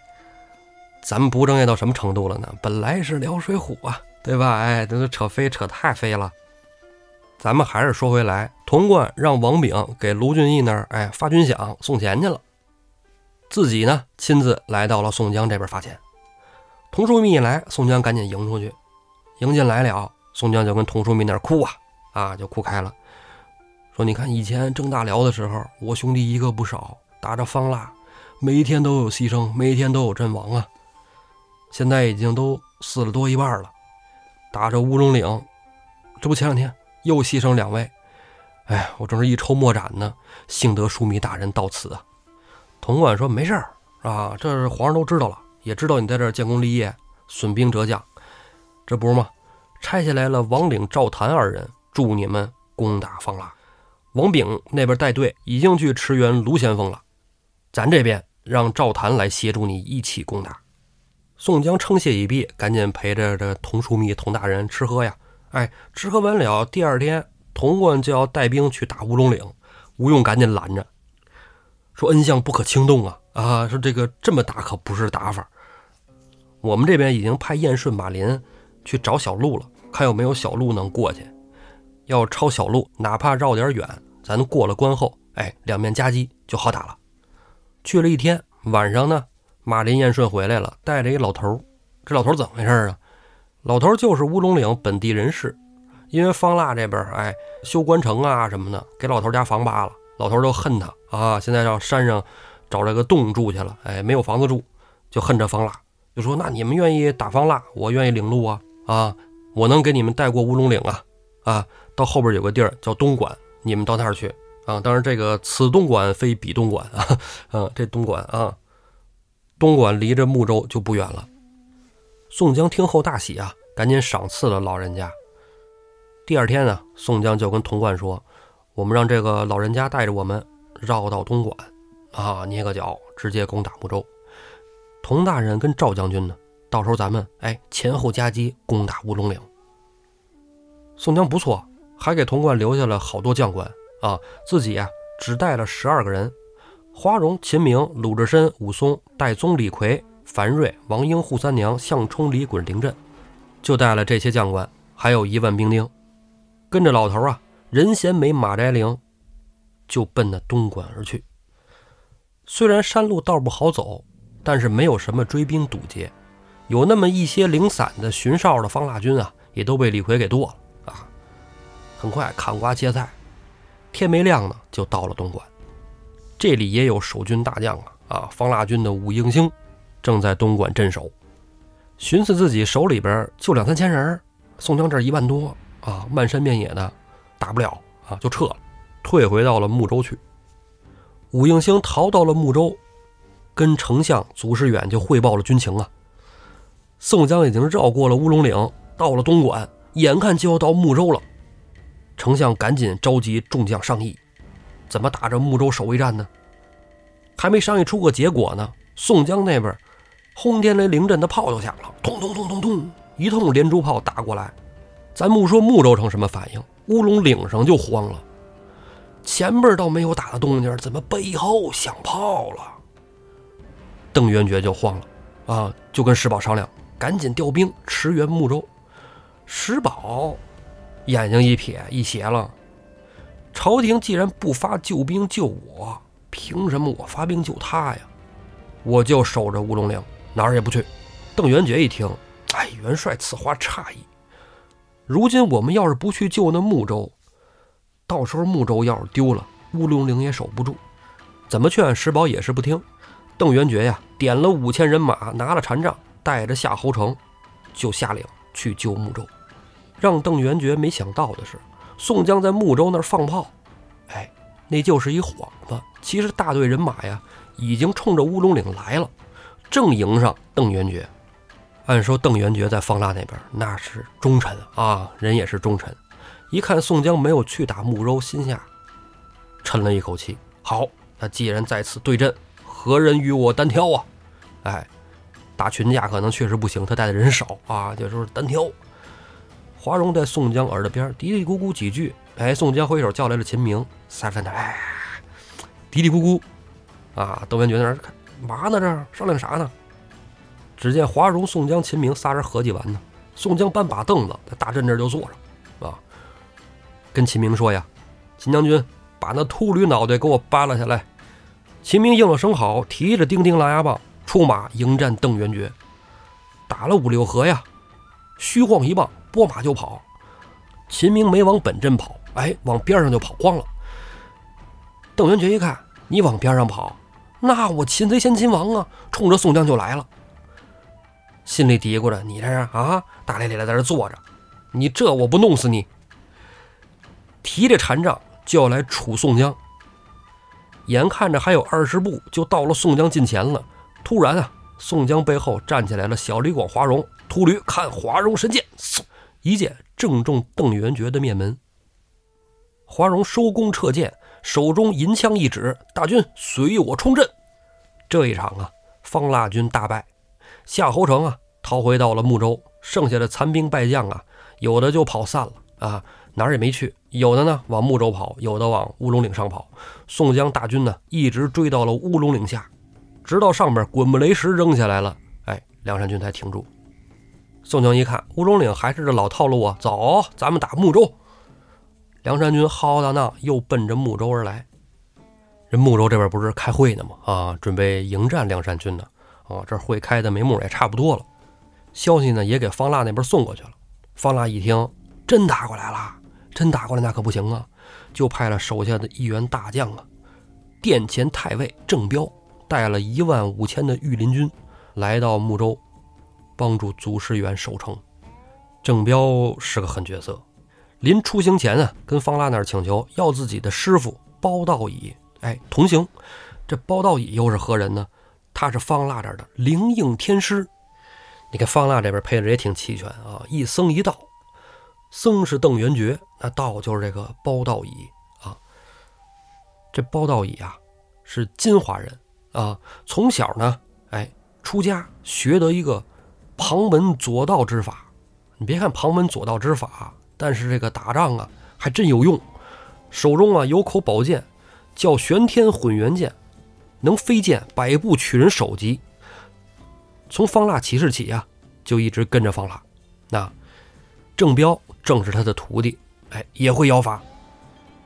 咱们不务正业到什么程度了呢？本来是聊水浒啊，对吧？哎，这都扯飞，扯太飞了。咱们还是说回来，童贯让王炳给卢俊义那儿哎发军饷送钱去了，自己呢亲自来到了宋江这边发钱。童书密一来，宋江赶紧迎出去，迎进来了，宋江就跟童书密那儿哭啊啊，就哭开了。说你看，以前征大辽的时候，我兄弟一个不少，打着方腊，每一天都有牺牲，每一天都有阵亡啊。现在已经都死了多一半了。打着乌龙岭，这不前两天又牺牲两位。哎，我正是一筹莫展呢。幸得枢密大人到此啊。潼关说没事儿啊，这是皇上都知道了，也知道你在这建功立业，损兵折将，这不是吗？拆下来了王领、赵谭二人，助你们攻打方腊。王炳那边带队已经去驰援卢先锋了，咱这边让赵谭来协助你一起攻打。宋江称谢已毕，赶紧陪着这童枢密童大人吃喝呀。哎，吃喝完了，第二天童贯就要带兵去打乌龙岭，吴用赶紧拦着，说：“恩相不可轻动啊！啊，说这个这么打可不是打法。我们这边已经派燕顺、马林去找小路了，看有没有小路能过去。”要抄小路，哪怕绕点远，咱过了关后，哎，两面夹击就好打了。去了一天，晚上呢，马林燕顺回来了，带着一老头这老头怎么回事啊？老头就是乌龙岭本地人士，因为方腊这边哎修关城啊什么的，给老头家房扒了，老头都恨他啊。现在上山上找这个洞住去了，哎，没有房子住，就恨这方腊，就说那你们愿意打方腊，我愿意领路啊啊，我能给你们带过乌龙岭啊啊。到后边有个地儿叫东莞，你们到那儿去啊！当然，这个此东莞非彼东莞啊，嗯，这东莞啊，东莞离着睦州就不远了。宋江听后大喜啊，赶紧赏赐了老人家。第二天呢，宋江就跟童贯说：“我们让这个老人家带着我们绕到东莞啊，捏个脚直接攻打睦州。童大人跟赵将军呢，到时候咱们哎前后夹击攻打乌龙岭。”宋江不错。还给童贯留下了好多将官啊，自己呀只带了十二个人：花荣、秦明、鲁智深、武松、戴宗、李逵、樊瑞、王英、扈三娘、项冲、李衮、林震，就带了这些将官，还有一万兵丁，跟着老头啊，任贤美、马斋灵，就奔那东莞而去。虽然山路道不好走，但是没有什么追兵堵截，有那么一些零散的巡哨的方腊军啊，也都被李逵给剁了啊。很快砍瓜切菜，天没亮呢，就到了东莞。这里也有守军大将啊啊！方腊军的武应星正在东莞镇守，寻思自己手里边就两三千人，宋江这一万多啊，漫山遍野的打不了啊，就撤了，退回到了睦州去。武应星逃到了睦州，跟丞相祖师远就汇报了军情啊。宋江已经绕过了乌龙岭，到了东莞，眼看就要到睦州了。丞相赶紧召集众将商议，怎么打这睦州守卫战呢？还没商议出个结果呢，宋江那边轰天雷灵阵的炮就响了，咚咚咚咚咚，一通连珠炮打过来。咱不说睦州城什么反应，乌龙岭上就慌了。前边倒没有打的动静，怎么背后响炮了？邓元觉就慌了，啊，就跟石宝商量，赶紧调兵驰援睦州。石宝。眼睛一撇，一斜了。朝廷既然不发救兵救我，凭什么我发兵救他呀？我就守着乌龙岭，哪儿也不去。邓元觉一听，哎，元帅此话差矣。如今我们要是不去救那睦州，到时候睦州要是丢了，乌龙岭也守不住。怎么劝石宝也是不听。邓元觉呀，点了五千人马，拿了禅杖，带着夏侯成，就下令去救睦州。让邓元觉没想到的是，宋江在睦州那儿放炮，哎，那就是一幌子。其实大队人马呀，已经冲着乌龙岭来了，正迎上邓元觉。按说邓元觉在方腊那边那是忠臣啊，人也是忠臣。一看宋江没有去打睦州，心下沉了一口气。好，那既然在此对阵，何人与我单挑啊？哎，打群架可能确实不行，他带的人少啊，就说单挑。华容在宋江耳朵边嘀嘀咕咕几句，哎，宋江挥手叫来了秦明，三分的，哎，嘀嘀咕咕，啊，邓元觉那儿看嘛呢？这商量啥呢？只见华容、宋江、秦明仨人合计完呢，宋江搬把凳子在大阵这就坐上，啊，跟秦明说呀：“秦将军，把那秃驴脑袋给我扒拉下来。”秦明应了声好，提着钉钉狼牙棒出马迎战邓元觉，打了五六合呀，虚晃一棒。拨马就跑，秦明没往本阵跑，哎，往边上就跑光了。邓元觉一看，你往边上跑，那我擒贼先擒王啊，冲着宋江就来了。心里嘀咕着：“你这是啊，大咧咧的在这坐着，你这我不弄死你！”提着禅杖就要来处宋江。眼看着还有二十步就到了宋江近前了，突然啊，宋江背后站起来了小李广、华容。秃驴看华容神剑，嗖！一剑正中邓元觉的面门。华容收弓撤箭，手中银枪一指：“大军随我冲阵！”这一场啊，方腊军大败，夏侯成啊逃回到了睦州，剩下的残兵败将啊，有的就跑散了啊，哪儿也没去；有的呢往睦州跑，有的往乌龙岭上跑。宋江大军呢，一直追到了乌龙岭下，直到上面滚木雷石扔下来了，哎，梁山军才停住。宋江一看，乌龙岭还是这老套路啊！走，咱们打睦州。梁山军浩浩荡荡又奔着睦州而来。人睦州这边不是开会呢吗？啊，准备迎战梁山军呢。啊，这会开的眉目也差不多了。消息呢也给方腊那边送过去了。方腊一听，真打过来了，真打过来那可不行啊，就派了手下的一员大将啊，殿前太尉郑彪，带了一万五千的御林军，来到睦州，帮助祖师元守城。郑彪是个狠角色，临出行前啊，跟方腊那儿请求要自己的师傅包道乙，哎，同行。这包道乙又是何人呢？他是方腊这儿的灵应天师。你看方腊这边配置也挺齐全啊，一僧一道，僧是邓元觉，那道就是这个包道乙啊。这包道乙啊是金华人啊，从小呢，哎，出家学得一个旁门左道之法。你别看旁门左道之法，但是这个打仗啊还真有用。手中啊有口宝剑，叫玄天混元剑，能飞剑百步取人首级。从方腊起事起呀，就一直跟着方腊。那郑彪正是他的徒弟，哎，也会妖法。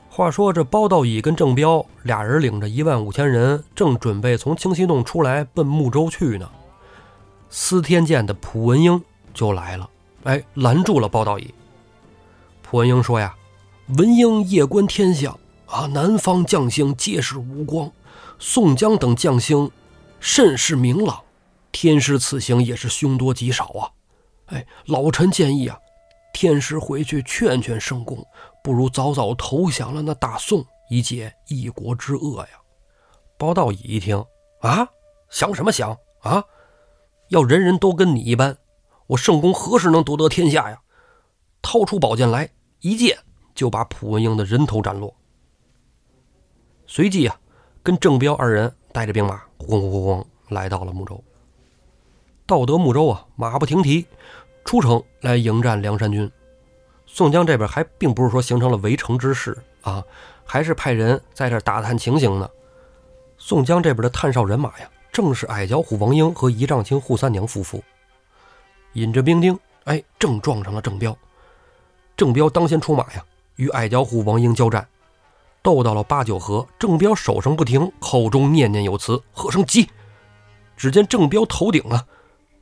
话说这包道乙跟郑彪俩人领着一万五千人，正准备从清溪洞出来奔睦州去呢。司天监的蒲文英就来了，哎，拦住了包道乙。文英说呀：“文英夜观天象啊，南方将星皆是无光，宋江等将星甚是明朗。”天师此行也是凶多吉少啊！哎，老臣建议啊，天师回去劝劝圣公，不如早早投降了那大宋，以解一国之恶呀。包道乙一听啊，想什么想啊？要人人都跟你一般，我圣公何时能夺得天下呀？掏出宝剑来，一剑就把蒲文英的人头斩落。随即啊，跟郑彪二人带着兵马，轰轰轰轰来到了睦州。到得睦州啊，马不停蹄，出城来迎战梁山军。宋江这边还并不是说形成了围城之势啊，还是派人在这打探情形呢。宋江这边的探哨人马呀，正是矮脚虎王英和仪仗青扈三娘夫妇，引着兵丁，哎，正撞上了郑彪。郑彪当先出马呀，与矮脚虎王英交战，斗到了八九合，郑彪手上不停，口中念念有词，喝声急。只见郑彪头顶啊。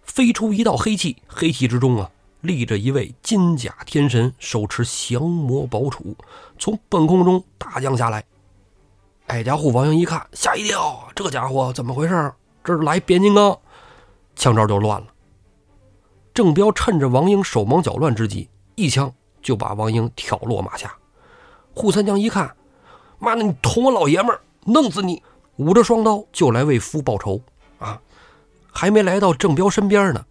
飞出一道黑气，黑气之中啊，立着一位金甲天神，手持降魔宝杵，从半空中大降下来。矮家虎王英一看，吓一跳，这家伙怎么回事？这是来变金刚，枪招就乱了。郑彪趁着王英手忙脚乱之际，一枪就把王英挑落马下。扈三娘一看，妈的，你捅我老爷们儿，弄死你！捂着双刀就来为夫报仇啊！还没来到郑彪身边呢，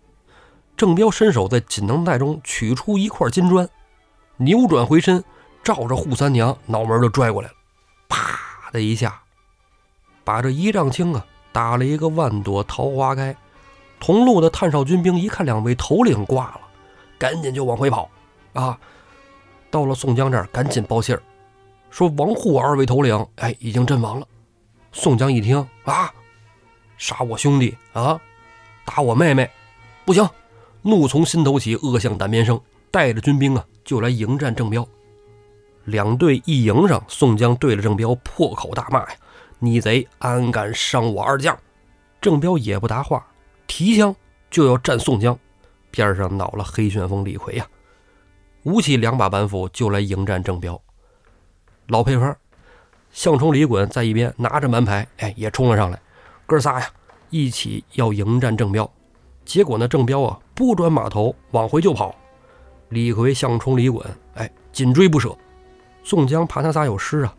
郑彪伸手在锦囊袋中取出一块金砖，扭转回身，照着扈三娘脑门就拽过来了，啪的一下，把这一丈青啊打了一个万朵桃花开。同路的探哨军兵一看两位头领挂了，赶紧就往回跑，啊，到了宋江这儿，赶紧报信儿，说王扈二位头领，哎，已经阵亡了。宋江一听啊，杀我兄弟啊！打我妹妹，不行！怒从心头起，恶向胆边生，带着军兵啊，就来迎战郑彪。两队一迎上，宋江对着郑彪破口大骂呀：“逆贼，安敢伤我二将！”郑彪也不答话，提枪就要战宋江。边上恼了黑旋风李逵呀，舞起两把板斧就来迎战郑彪。老配方，项冲、李衮在一边拿着蛮牌，哎，也冲了上来。哥仨呀！一起要迎战郑彪，结果呢，郑彪啊不转马头往回就跑，李逵、项冲、李衮，哎，紧追不舍。宋江怕他仨有失啊，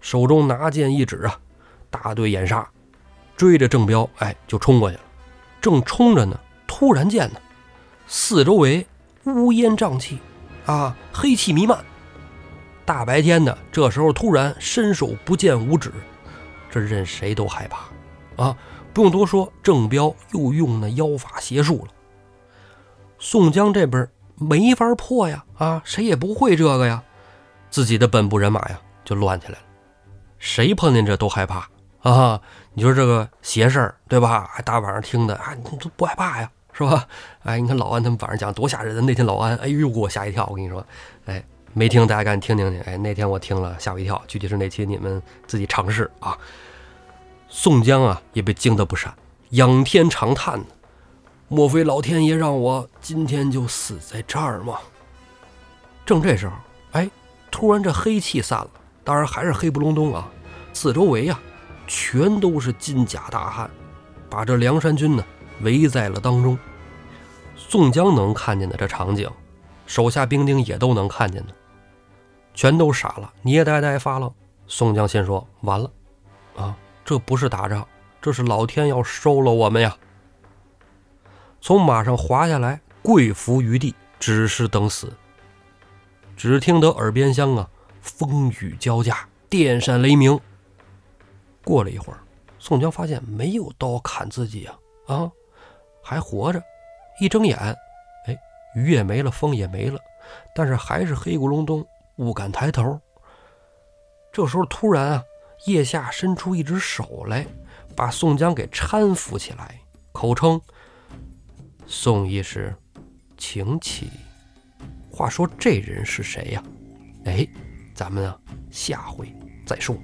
手中拿剑一指啊，大队掩杀，追着郑彪，哎，就冲过去了。正冲着呢，突然间呢，四周围乌烟瘴气，啊，黑气弥漫。大白天的，这时候突然伸手不见五指，这任谁都害怕啊。不用多说，郑彪又用那妖法邪术了。宋江这边没法破呀，啊，谁也不会这个呀，自己的本部人马呀就乱起来了。谁碰见这都害怕啊！你说这个邪事儿对吧？还大晚上听的啊，你都不害怕呀，是吧？哎，你看老安他们晚上讲多吓人的，那天老安，哎呦给我吓一跳。我跟你说，哎，没听大家赶紧听听去。哎，那天我听了吓我一跳，具体是哪期你们自己尝试啊。宋江啊也被惊得不善，仰天长叹。莫非老天爷让我今天就死在这儿吗？正这时候，哎，突然这黑气散了，当然还是黑不隆咚啊。四周围呀，全都是金甲大汉，把这梁山军呢围在了当中。宋江能看见的这场景，手下兵丁也都能看见的，全都傻了，捏呆呆发愣。宋江先说：“完了，啊，这不是打仗，这是老天要收了我们呀！”从马上滑下来，跪伏于地，只是等死。只听得耳边厢啊，风雨交加，电闪雷鸣。过了一会儿，宋江发现没有刀砍自己啊，啊，还活着。一睁眼，哎，雨也没了，风也没了，但是还是黑咕隆咚，不敢抬头。这时候突然啊，腋下伸出一只手来，把宋江给搀扶起来，口称。宋医师，请起。话说这人是谁呀？哎，咱们啊，下回再说。